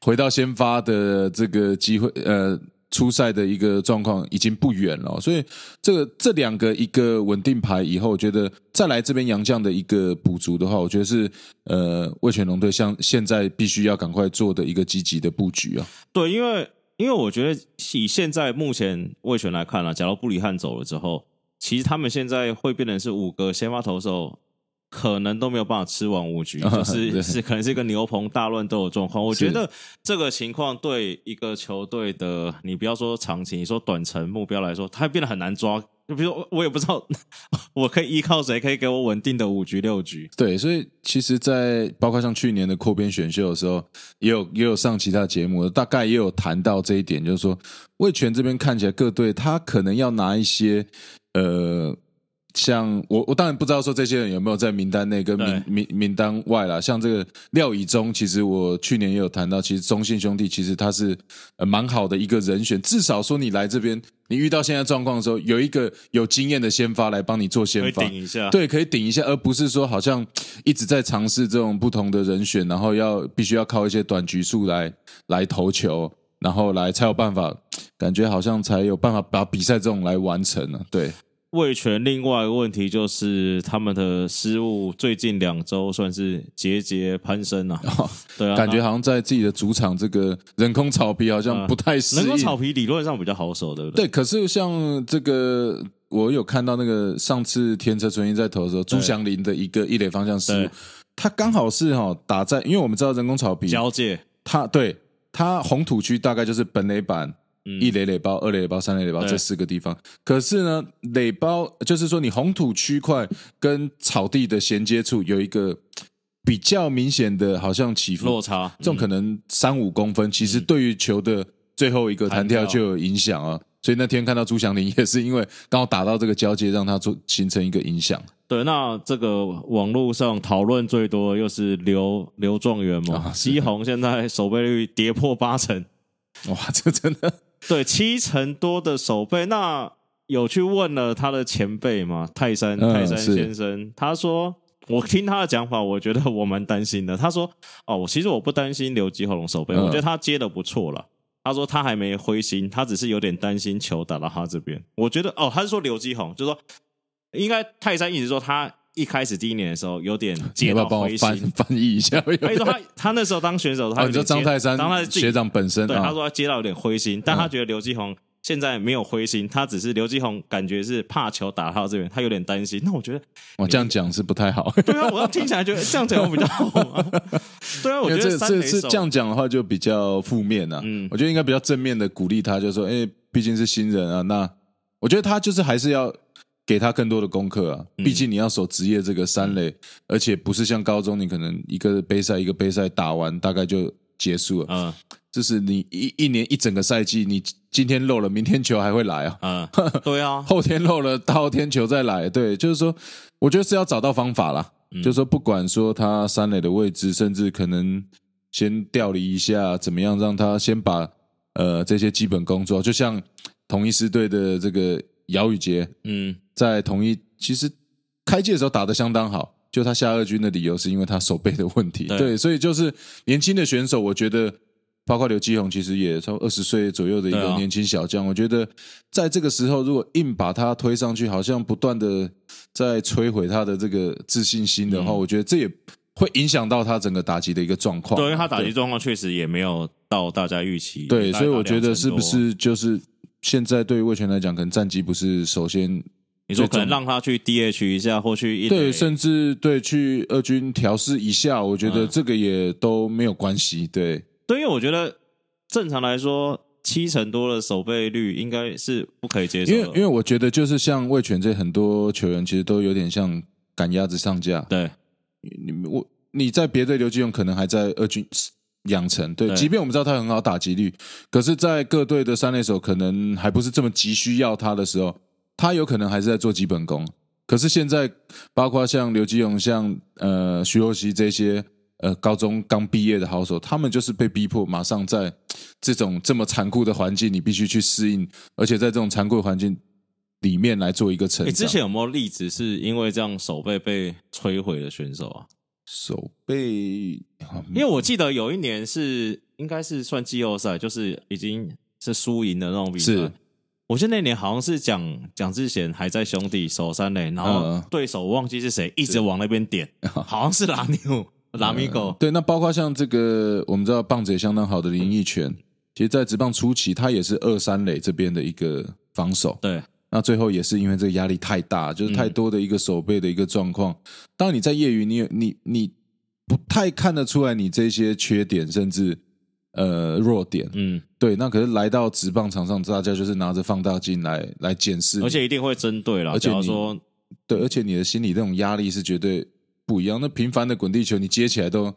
Speaker 2: 回到先发的这个机会，呃，初赛的一个状况已经不远了，所以这个这两个一个稳定牌以后，我觉得再来这边杨将的一个补足的话，我觉得是呃魏全龙队像现在必须要赶快做的一个积极的布局啊。
Speaker 1: 对，因为因为我觉得以现在目前魏全来看啊，假如布里汉走了之后，其实他们现在会变成是五个先发投手。可能都没有办法吃完五局，就是是可能是一个牛棚大乱斗的状况。我
Speaker 2: 是
Speaker 1: 觉得这个情况对一个球队的，你不要说长期，你说短程目标来说，它变得很难抓。就比如说，我也不知道 我可以依靠谁可以给我稳定的五局六局。
Speaker 2: 对，所以其实，在包括像去年的扩编选秀的时候，也有也有上其他节目，大概也有谈到这一点，就是说魏权这边看起来各队他可能要拿一些呃。像我，我当然不知道说这些人有没有在名单内跟名名名单外啦。像这个廖以忠，其实我去年也有谈到，其实中信兄弟其实他是呃蛮好的一个人选，至少说你来这边，你遇到现在状况的时候，有一个有经验的先发来帮你做先发，
Speaker 1: 顶一下，
Speaker 2: 对，可以顶一下，而不是说好像一直在尝试这种不同的人选，然后要必须要靠一些短局数来来投球，然后来才有办法，感觉好像才有办法把比赛这种来完成呢、对，
Speaker 1: 魏权另外一个问题就是他们的失误最近两周算是节节攀升啊。对啊，
Speaker 2: 感觉好像在自己的主场这个人工草皮好像不太适应。
Speaker 1: 人工草皮理论上比较好守，对不
Speaker 2: 对？对，可是像这个，我有看到那个上次天车纯一在投的时候，朱祥林的一个一垒方向失误，他刚好是哈打在，因为我们知道人工草皮
Speaker 1: 交界，
Speaker 2: 他对他红土区大概就是本垒板。一垒垒包、二垒垒包、三垒垒包这四个地方，可是呢，垒包就是说你红土区块跟草地的衔接处有一个比较明显的，好像起伏。
Speaker 1: 落差，
Speaker 2: 这种可能三五公分，其实对于球的最后一个弹跳就有影响啊。所以那天看到朱祥林也是因为刚好打到这个交界，让他做形成一个影响。
Speaker 1: 对，那这个网络上讨论最多又是刘刘状元嘛，西红现在守备率跌破八成，
Speaker 2: 哇，这真的。
Speaker 1: 对七成多的守备，那有去问了他的前辈吗？泰山泰山先生，他说我听他的讲法，我觉得我蛮担心的。他说哦，我其实我不担心刘基宏手背，我觉得他接的不错了。他说他还没灰心，他只是有点担心球打到他这边。我觉得哦，他是说刘基宏，就是说应该泰山一直说他。一开始第一年的时候有点 接到灰
Speaker 2: 心，翻译一下。
Speaker 1: 他说他他那时候当选手，他
Speaker 2: 说张泰山，
Speaker 1: 当他
Speaker 2: 学长本身，
Speaker 1: 对他说他接到有点灰心，但他觉得刘继宏现在没有灰心，他只是刘继宏感觉是怕球打到这边，他有点担心。那我觉得
Speaker 2: 我这样讲是不太好。
Speaker 1: 对啊，我要听起来觉得这样讲比较好。对啊，我觉得
Speaker 2: 这是这样讲的话就比较负面啊。嗯，我觉得应该比较正面的鼓励他，就说，哎，毕竟是新人啊。那我觉得他就是还是要。给他更多的功课啊！毕竟你要守职业这个三垒，而且不是像高中，你可能一个杯赛一个杯赛打完大概就结束了。嗯，就是你一一年一整个赛季，你今天漏了，明天球还会来啊。
Speaker 1: 嗯，对啊，
Speaker 2: 后天漏了，大后天球再来。对，就是说，我觉得是要找到方法啦。就是说，不管说他三垒的位置，甚至可能先调离一下，怎么样让他先把呃这些基本工作，就像同一师队的这个姚宇杰，嗯。在同一其实开季的时候打的相当好，就他下二军的理由是因为他手背的问题。对，所以就是年轻的选手，我觉得包括刘基宏，其实也从二十岁左右的一个年轻小将。我觉得在这个时候，如果硬把他推上去，好像不断的在摧毁他的这个自信心的话，我觉得这也会影响到他整个打击的一个状况。
Speaker 1: 对，因为他打击状况确实也没有到大家预期。
Speaker 2: 对，所以我觉得是不是就是现在对于魏权来讲，可能战绩不是首先。
Speaker 1: 你说可能让他去 DH 一下，或去
Speaker 2: 对，甚至对去二军调试一下，我觉得这个也都没有关系。对，
Speaker 1: 对，因为我觉得正常来说，七成多的守备率应该是不可以接受。
Speaker 2: 因为，因为我觉得就是像魏权这很多球员，其实都有点像赶鸭子上架。
Speaker 1: 对，
Speaker 2: 你我你在别队刘继勇可能还在二军养成，对，即便我们知道他很好打击率，可是，在各队的三垒手可能还不是这么急需要他的时候。他有可能还是在做基本功，可是现在包括像刘基勇、像呃徐若曦这些呃高中刚毕业的好手，他们就是被逼迫马上在这种这么残酷的环境，你必须去适应，而且在这种残酷的环境里面来做一个成长。
Speaker 1: 之前有没有例子是因为这样手背被摧毁的选手啊？
Speaker 2: 手背，
Speaker 1: 因为我记得有一年是应该是算季后赛，就是已经是输赢的那种比赛。我记得那年好像是蒋蒋志贤还在兄弟守三垒，然后对手忘记是谁，一直往那边点，好像是拉牛拉米狗。
Speaker 2: 对，那包括像这个我们知道棒子也相当好的林奕泉，其实，在职棒初期，他也是二三垒这边的一个防守。
Speaker 1: 对，
Speaker 2: 那最后也是因为这个压力太大，就是太多的一个手背的一个状况。当你在业余，你你你不太看得出来你这些缺点，甚至。呃，弱点，嗯，对，那可是来到直棒场上，大家就是拿着放大镜来来检视，
Speaker 1: 而且一定会针对了，而且说，
Speaker 2: 对，而且你的心理那种压力是绝对不一样。那平凡的滚地球，你接起来都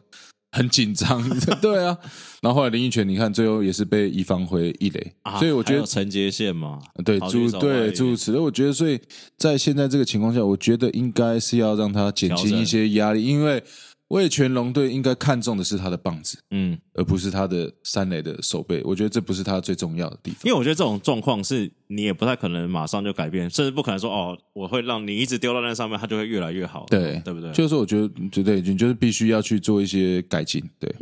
Speaker 2: 很紧张，对啊。然后后来林奕泉，你看最后也是被一方回一垒，所以我觉得
Speaker 1: 承接线嘛，
Speaker 2: 对，诸对诸如此类。我觉得，所以在现在这个情况下，我觉得应该是要让他减轻一些压力，因为。魏全龙队应该看重的是他的棒子，嗯，而不是他的三垒的手背。我觉得这不是他最重要的地方。
Speaker 1: 因为我觉得这种状况是你也不太可能马上就改变，甚至不可能说哦，我会让你一直丢到那上面，他就会越来越好。
Speaker 2: 对，
Speaker 1: 对不对？
Speaker 2: 就是我觉得，绝对你就是必须要去做一些改进。对，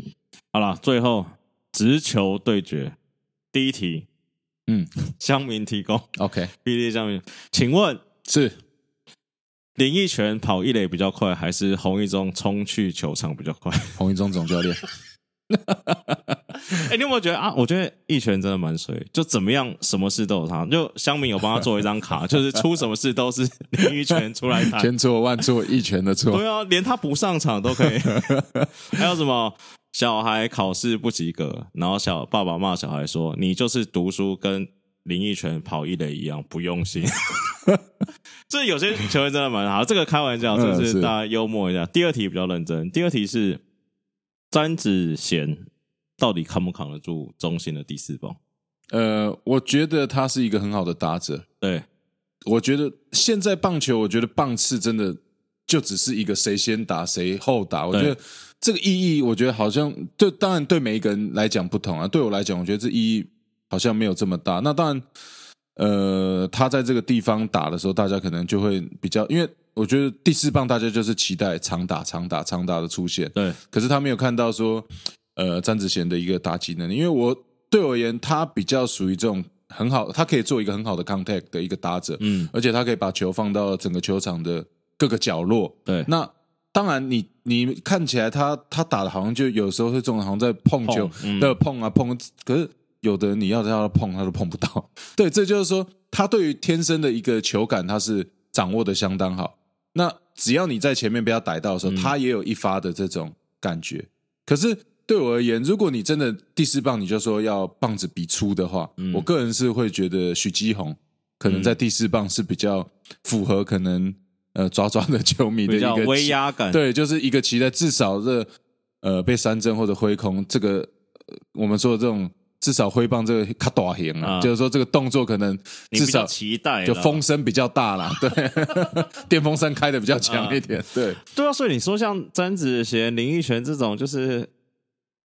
Speaker 1: 好了，最后直球对决第一题，嗯，乡民提供
Speaker 2: ，OK，
Speaker 1: 比例乡民，请问
Speaker 2: 是
Speaker 1: 林奕泉跑一垒比较快，还是洪一中冲去球场比较快？
Speaker 2: 洪一中总教练，
Speaker 1: 哎、你有没有觉得啊？我觉得一拳真的蛮水，就怎么样，什么事都有他。就香民有帮他做一张卡，就是出什么事都是林奕泉出来谈。
Speaker 2: 千错万错一拳的错
Speaker 1: 对，啊，连他不上场都可以。还有什么小孩考试不及格，然后小爸爸骂小孩说：“你就是读书跟林奕泉跑一垒一样不用心。”这有些球员真的蛮好，这个开玩笑，
Speaker 2: 嗯
Speaker 1: 就是是大家幽默一下。第二题比较认真，第二题是詹子贤到底扛不扛得住中心的第四棒？
Speaker 2: 呃，我觉得他是一个很好的打者。
Speaker 1: 对，
Speaker 2: 我觉得现在棒球，我觉得棒次真的就只是一个谁先打谁后打。我觉得这个意义，我觉得好像对，当然对每一个人来讲不同啊。对我来讲，我觉得这意义好像没有这么大。那当然，呃，他在这个地方打的时候，大家可能就会比较，因为我觉得第四棒大家就是期待长打、长打、长打的出现。
Speaker 1: 对，
Speaker 2: 可是他没有看到说，呃，詹子贤的一个打击能力，因为我对我而言，他比较属于这种很好，他可以做一个很好的 contact 的一个打者，
Speaker 1: 嗯，
Speaker 2: 而且他可以把球放到整个球场的各个角落。
Speaker 1: 对，
Speaker 2: 那当然你，你看起来他他打的好像就有时候会这种好像在碰球
Speaker 1: 碰嗯
Speaker 2: 的碰啊碰，可是有的你要他碰，他都碰不到。对，这就是说他对于天生的一个球感，他是掌握的相当好。那只要你在前面被他逮到的时候，
Speaker 1: 嗯
Speaker 2: 他也有一发的这种感觉。可是对我而言，如果你真的第四棒你就说要棒子比粗的话，
Speaker 1: 嗯
Speaker 2: 我个人是会觉得许基宏可能在第四棒是比较符合可能呃抓抓的球迷的一个
Speaker 1: 威压感。
Speaker 2: 对，就是一个期待，至少这呃被三振或者挥空，这个、呃我们说的这种至少挥棒这个卡大型啊，
Speaker 1: 啊。
Speaker 2: 就是说这个动作可能至少
Speaker 1: 期待
Speaker 2: 就
Speaker 1: 啦
Speaker 2: 风声比较大啦，对，电风扇开的比较强一点，对，
Speaker 1: 对啊，所以你说像詹子贤、林奕泉这种，就是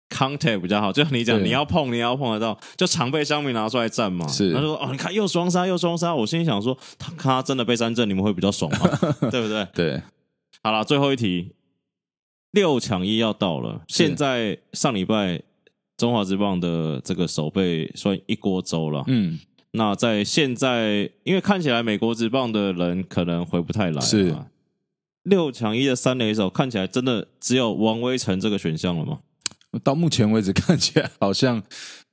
Speaker 1: contact 比较好，就像你讲，你要碰，你要碰得到，就常被香民拿出来站嘛。
Speaker 2: 是。
Speaker 1: 他说哦，你看又双杀又双杀，我心里想说，他他真的被三振，你们会比较爽吗？对不对？
Speaker 2: 对，
Speaker 1: 好了，最后一题，六抢一要到了，
Speaker 2: 是。
Speaker 1: 现在上礼拜中华职棒的这个手背算一锅粥了。
Speaker 2: 嗯，
Speaker 1: 那在现在，因为看起来美国职棒的人可能回不太来，
Speaker 2: 是
Speaker 1: 六强一的三垒手，看起来真的只有王威成这个选项了吗？
Speaker 2: 到目前为止看起来好像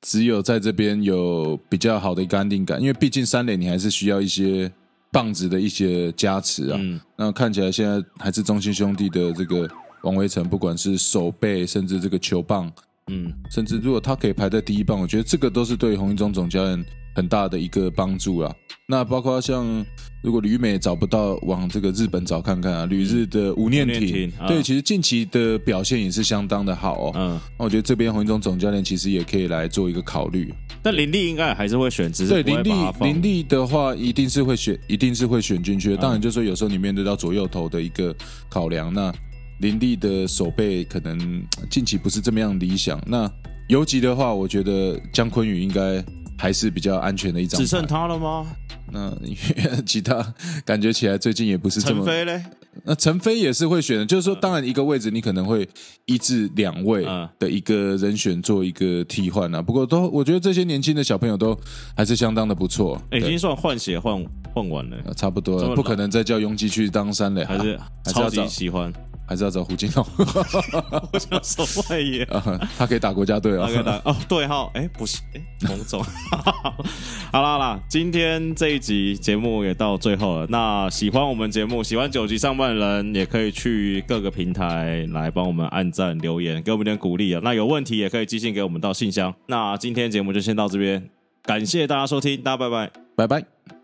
Speaker 2: 只有在这边有比较好的一个安定感，因为毕竟三垒你还是需要一些棒子的一些加持啊。
Speaker 1: 嗯，
Speaker 2: 那看起来现在还是中信兄弟的这个王威成，不管是手背，甚至这个球棒，
Speaker 1: 嗯，
Speaker 2: 甚至如果他可以排在第一棒，我觉得这个都是对洪一中总教练很大的一个帮助啦。那包括像如果旅美找不到，往这个日本找看看啊，旅日的吴念
Speaker 1: 吴念
Speaker 2: 挺
Speaker 1: 挺，啊
Speaker 2: 对，其实近期的表现也是相当的好哦。
Speaker 1: 嗯，
Speaker 2: 那我觉得这边洪一中总教练其实也可以来做一个考虑。
Speaker 1: 但林立应该还是会选，只是
Speaker 2: 对林立林立的话，一定是会选，一定是会选进去的。当然，就是说有时候你面对到左右头的一个考量，那林立的手背可能呃近期不是这么样理想。那游击的话，我觉得姜昆宇应该还是比较安全的一张。
Speaker 1: 只剩他了吗？
Speaker 2: 那其他感觉起来最近也不是这么。
Speaker 1: 陈飞嘞？
Speaker 2: 那陈飞也是会选的，就是说，当然一个位置你可能会一至两位
Speaker 1: 嗯
Speaker 2: 的一个人选做一个替换啊。不过都我觉得这些年轻的小朋友都还是相当的不错，
Speaker 1: 欸已经算换血换换完了，
Speaker 2: 呃差不多了，不可能再叫拥挤去当三垒，
Speaker 1: 还是超级喜欢。
Speaker 2: 还是要找胡金龙
Speaker 1: 我想说外野。
Speaker 2: 啊，他可以打国家队啊
Speaker 1: 可以打哦，对号，哎，不是，哎，彭总，好啦好啦，今天这一集节目也到最后了。那喜欢我们节目，喜欢九级上半的人，也可以去各个平台来帮我们按赞、留言，给我们点鼓励啊。那有问题也可以寄信给我们到信箱。那今天节目就先到这边，感谢大家收听，大家拜拜。
Speaker 2: 拜拜。